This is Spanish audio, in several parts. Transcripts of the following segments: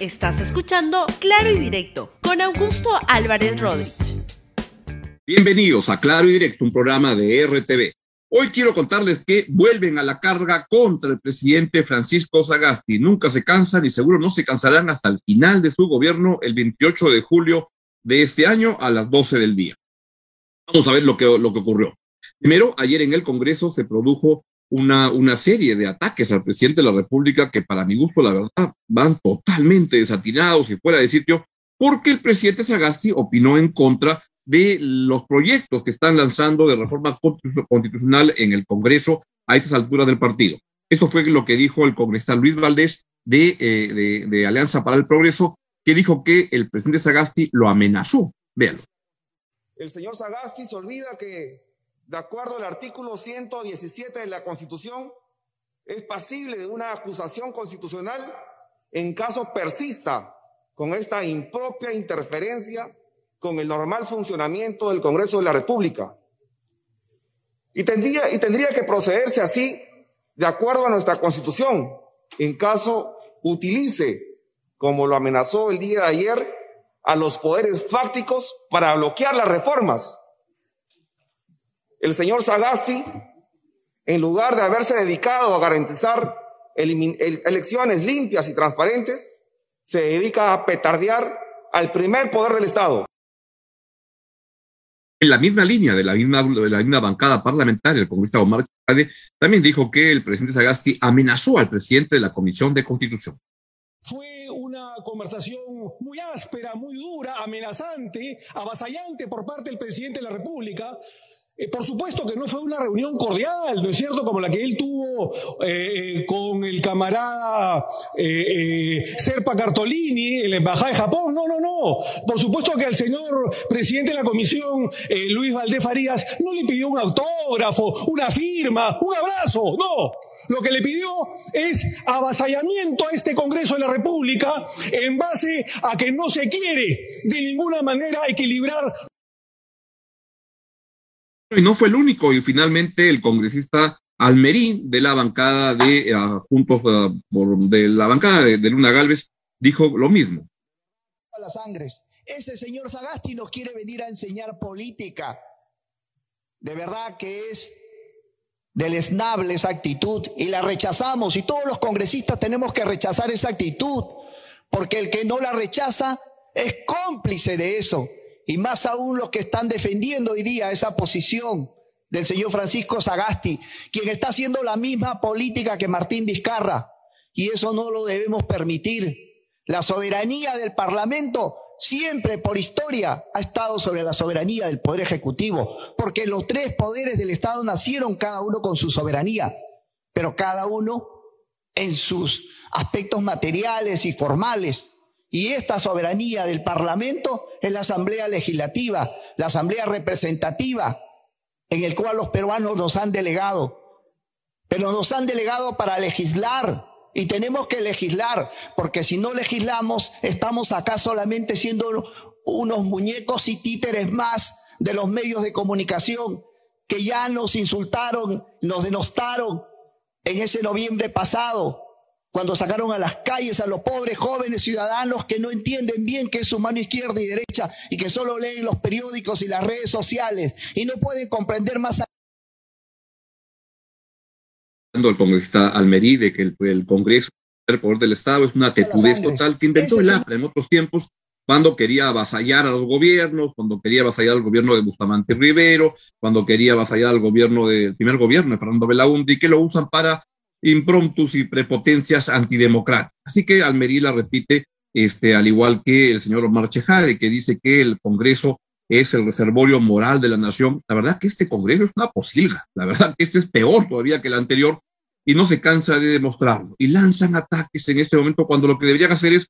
Estás escuchando Claro y Directo con Augusto Álvarez Rodríguez. Bienvenidos a Claro y Directo, un programa de RTV. Hoy quiero contarles que vuelven a la carga contra el presidente Francisco Sagasti. Nunca se cansan y seguro no se cansarán hasta el final de su gobierno el 28 de julio de este año a las 12 del día. Vamos a ver lo que, lo que ocurrió. Primero, ayer en el Congreso se produjo una, una serie de ataques al presidente de la República que para mi gusto, la verdad, van totalmente desatinados y fuera de sitio, porque el presidente Sagasti opinó en contra de los proyectos que están lanzando de reforma constitucional en el Congreso a estas alturas del partido. Esto fue lo que dijo el congresista Luis Valdés de, eh, de, Alianza para el Progreso, que dijo que el presidente Sagasti lo amenazó. Véanlo. El señor Sagasti se olvida que de acuerdo al artículo 117 de la Constitución, es pasible de una acusación constitucional en caso persista con esta impropia interferencia con el normal funcionamiento del Congreso de la República. Y tendría, y tendría que procederse así de acuerdo a nuestra Constitución, en caso utilice, como lo amenazó el día de ayer, a los poderes fácticos para bloquear las reformas el señor Sagasti, en lugar de haberse dedicado a garantizar elecciones limpias y transparentes, se dedica a petardear al primer poder del Estado. En la misma línea de la misma, de la misma bancada parlamentaria, el congresista Omar Chade también dijo que el presidente Sagasti amenazó al presidente de la Comisión de Constitución. Fue una conversación muy áspera, muy dura, amenazante, avasallante por parte del presidente de la República, eh, por supuesto que no fue una reunión cordial, ¿no es cierto? Como la que él tuvo eh, eh con el camarada eh, Serpa Cartolini en la Embajada de Japón. No, no, no. Por supuesto que al señor presidente de la comisión, Luis Valdés Farías, no le pidió un autógrafo, una firma, un abrazo. No. Lo que le pidió es avasallamiento a este Congreso de la República en base a que no se quiere de ninguna manera equilibrar y no fue el único, y finalmente el congresista Almerí de la bancada de uh, Juntos uh, de la bancada de, Luna Galvez dijo lo mismo. Las sangres. Ese señor Sagasti nos quiere venir a enseñar política. De verdad que es deleznable esa actitud y la rechazamos y todos los congresistas tenemos que rechazar esa actitud porque el que no la rechaza es cómplice de eso y más aún los que están defendiendo hoy día esa posición del señor Francisco Sagasti, quien está haciendo la misma política que Martín Vizcarra, y eso no lo debemos permitir. La soberanía del Parlamento siempre por historia ha estado sobre la soberanía del Poder Ejecutivo, porque los tres poderes del Estado nacieron cada uno con su soberanía, pero cada uno en sus aspectos materiales y formales. Y esta soberanía del Parlamento es la Asamblea Legislativa, la Asamblea Representativa, en el cual los peruanos nos han delegado. Pero nos han delegado para legislar. Y tenemos que legislar, porque si no legislamos, estamos acá solamente siendo unos muñecos y títeres más de los medios de comunicación que ya nos insultaron, nos denostaron en ese noviembre pasado cuando sacaron a las calles a los pobres jóvenes ciudadanos que no entienden bien qué es su mano izquierda y derecha y que solo leen los periódicos y las redes sociales y no pueden comprender más. El congresista Almerí de que el, el Congreso, el poder del Estado, es una tetudez total que inventó el AFRA en otros tiempos cuando quería avasallar a los gobiernos, cuando quería avasallar al gobierno de Bustamante Rivero, cuando quería avasallar al gobierno del primer gobierno de Fernando Belaúnde, que lo usan para impromptus y prepotencias antidemocráticas. Así que Almería la repite, este, al igual que el señor Omar Chejade, que dice que el Congreso es el reservorio moral de la nación. La verdad que este Congreso es una posilga, la verdad que este es peor todavía que el anterior y no se cansa de demostrarlo. Y lanzan ataques en este momento cuando lo que deberían hacer es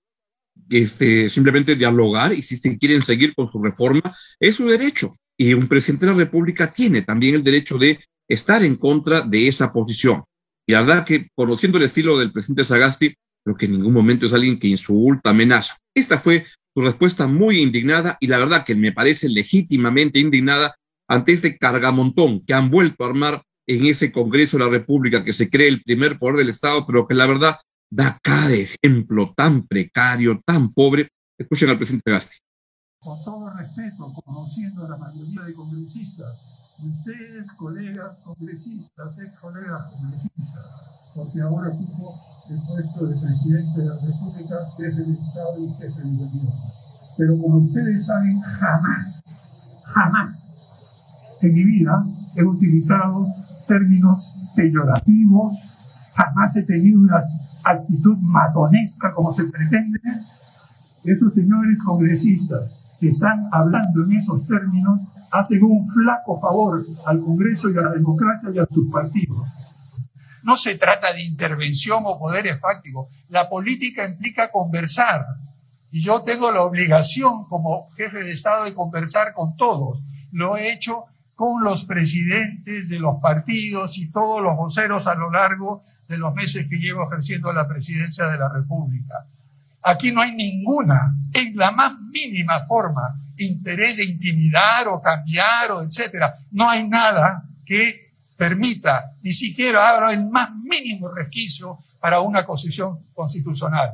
este, simplemente dialogar y si quieren seguir con su reforma, es su derecho. Y un presidente de la República tiene también el derecho de estar en contra de esa posición. Y la verdad que, conociendo el estilo del presidente Sagasti, creo que en ningún momento es alguien que insulta, amenaza. Esta fue su respuesta muy indignada y la verdad que me parece legítimamente indignada ante este cargamontón que han vuelto a armar en ese Congreso de la República que se cree el primer poder del Estado, pero que la verdad da cada ejemplo tan precario, tan pobre. Escuchen al presidente Gasti. Con todo respeto, conociendo a la mayoría de congresistas, ustedes, colegas congresistas, ex colegas congresistas, porque ahora ocupo el puesto de presidente de la República, jefe del Estado y jefe del gobierno. Pero como ustedes saben, jamás, jamás en mi vida he utilizado términos peyorativos, jamás he tenido una actitud matonesca como se pretende. Esos señores congresistas que están hablando en esos términos hacen un flaco favor al Congreso y a la democracia y a sus partidos. No se trata de intervención o poderes fácticos. La política implica conversar. Y yo tengo la obligación como jefe de Estado de conversar con todos. Lo he hecho con los presidentes de los partidos y todos los voceros a lo largo de los meses que llevo ejerciendo la presidencia de la República. Aquí no hay ninguna, en la más mínima forma, interés de intimidar o cambiar o etcétera. No hay nada que permita ni siquiera abra el más mínimo resquicio para una posición constitucional.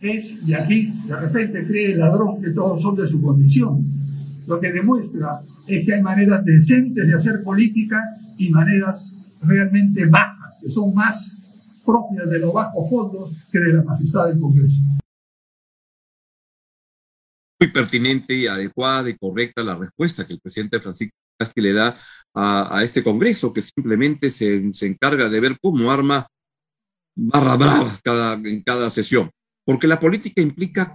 Es, y aquí de repente cree el ladrón que todos son de su condición lo que demuestra es que hay maneras decentes de hacer política y maneras realmente bajas, que son más propias de los bajos fondos que de la majestad del Congreso. Muy pertinente y adecuada y correcta la respuesta que el presidente Francisco Casti le da a, este Congreso, que simplemente se, se, encarga de ver cómo arma barra brava cada, en cada sesión. Porque la política implica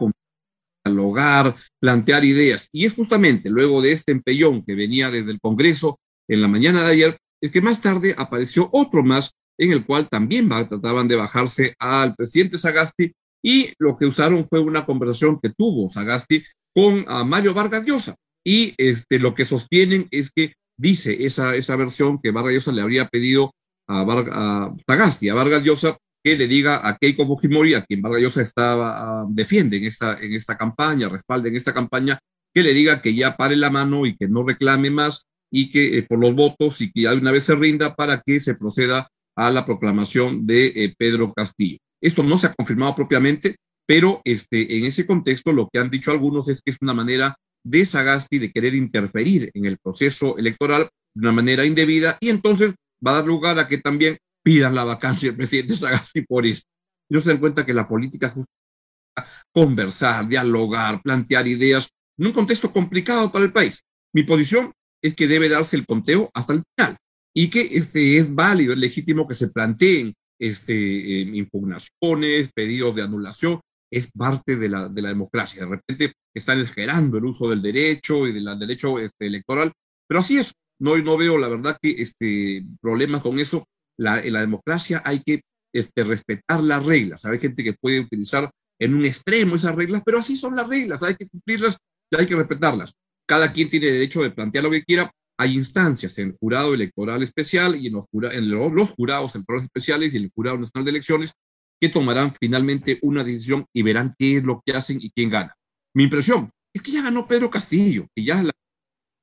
dialogar, plantear ideas. Y es justamente luego de este empellón que venía desde el Congreso en la mañana de ayer, es que más tarde apareció otro más en el cual también trataban de bajarse al presidente Sagasti y lo que usaron fue una conversación que tuvo Sagasti con a Mario Vargas Llosa. Y este, lo que sostienen es que dice esa, esa versión que Vargas Llosa le habría pedido a, a Sagasti, a Vargas Llosa, que le diga a Keiko Fujimori, a quien Vargas Llosa estaba, uh, defiende en esta, en esta campaña, respalde en esta campaña, que le diga que ya pare la mano y que no reclame más y que eh, por los votos y que ya de una vez se rinda para que se proceda a la proclamación de eh, Pedro Castillo. Esto no se ha confirmado propiamente, pero este, en ese contexto lo que han dicho algunos es que es una manera de Sagasti de querer interferir en el proceso electoral de una manera indebida y entonces va a dar lugar a que también pidan la vacancia del presidente Sagasti por eso. No se dan cuenta que la política es conversar, dialogar, plantear ideas en un contexto complicado para el país. Mi posición es que debe darse el conteo hasta el final y que este es válido, es legítimo que se planteen este, eh, impugnaciones, pedidos de anulación, es parte de la, de la democracia. De repente están exagerando el uso del derecho y del derecho este, electoral, pero así es. No, no veo, la verdad, que este, problemas con eso la, en la democracia hay que este, respetar las reglas. Hay gente que puede utilizar en un extremo esas reglas, pero así son las reglas, hay que cumplirlas y hay que respetarlas. Cada quien tiene derecho de plantear lo que quiera. Hay instancias en el jurado electoral especial y en los, en los jurados electorales especiales y en el jurado nacional de elecciones que tomarán finalmente una decisión y verán qué es lo que hacen y quién gana. Mi impresión es que ya ganó Pedro Castillo, y ya la,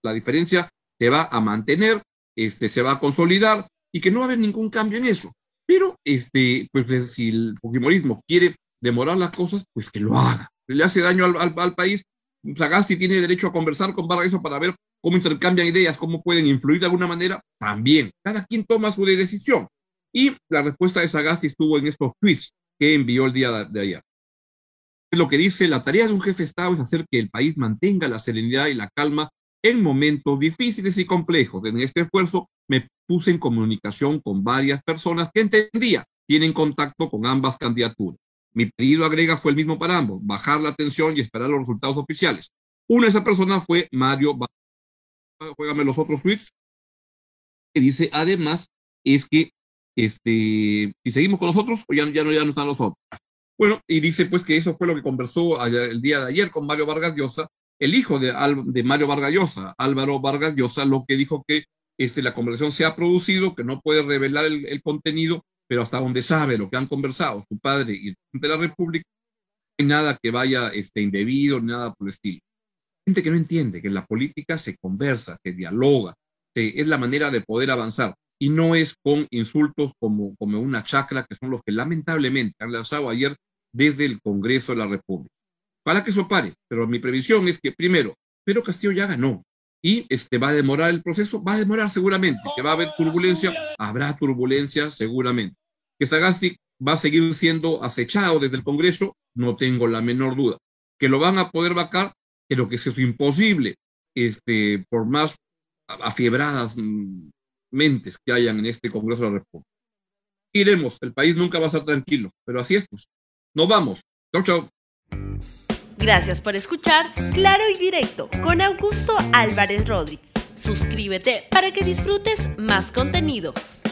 la diferencia se va a mantener, este, se va a consolidar, y que no va a haber ningún cambio en eso. Pero este, pues, eh, si el Fujimorismo quiere demorar las cosas, pues que lo haga. Le hace daño al, al, al país. Sagasti tiene derecho a conversar con Vargas para ver cómo intercambian ideas, cómo pueden influir de alguna manera. También, cada quien toma su decisión. Y la respuesta de Sagasti estuvo en estos tweets que envió el día de ayer. Lo que dice, la tarea de un jefe de Estado es hacer que el país mantenga la serenidad y la calma en momentos difíciles y complejos. En este esfuerzo me puse en comunicación con varias personas que entendía, tienen contacto con ambas candidaturas. Mi pedido, agrega, fue el mismo para ambos, bajar la tensión y esperar los resultados oficiales. Una de esas personas fue Mario. Juégame los otros tweets. Que dice, además, es que, este, si seguimos con nosotros, o ya, ya, no, ya no están los otros. Bueno, y dice pues que eso fue lo que conversó el día de ayer con Mario Vargas Llosa, el hijo de, de Mario Vargas Llosa, Álvaro Vargas Llosa, lo que dijo que este, la conversación se ha producido, que no puede revelar el, contenido, pero hasta donde sabe lo que han conversado su padre y el presidente de la República, no hay nada que vaya este, indebido, nada por el estilo. Gente que no entiende que en la política se conversa, se dialoga, es la manera de poder avanzar. y no es con insultos como, como una chacra, que son los que lamentablemente han lanzado ayer desde el Congreso de la República. Para que eso pare, pero mi previsión es que primero, Pedro Castillo ya ganó y este, va a demorar el proceso, va a demorar seguramente, que va a haber turbulencia, habrá turbulencia seguramente. Que Sagasti va a seguir siendo acechado desde el Congreso, no tengo la menor duda. Que lo van a poder vacar, pero que es imposible, este, por más afiebradas mm, mentes que hayan en este Congreso de la República. Iremos, el país nunca va a estar tranquilo, pero así es, pues. Nos vamos. Chau, chau. Gracias por escuchar Claro y Directo con Augusto Álvarez Rodríguez. Suscríbete para que disfrutes más contenidos.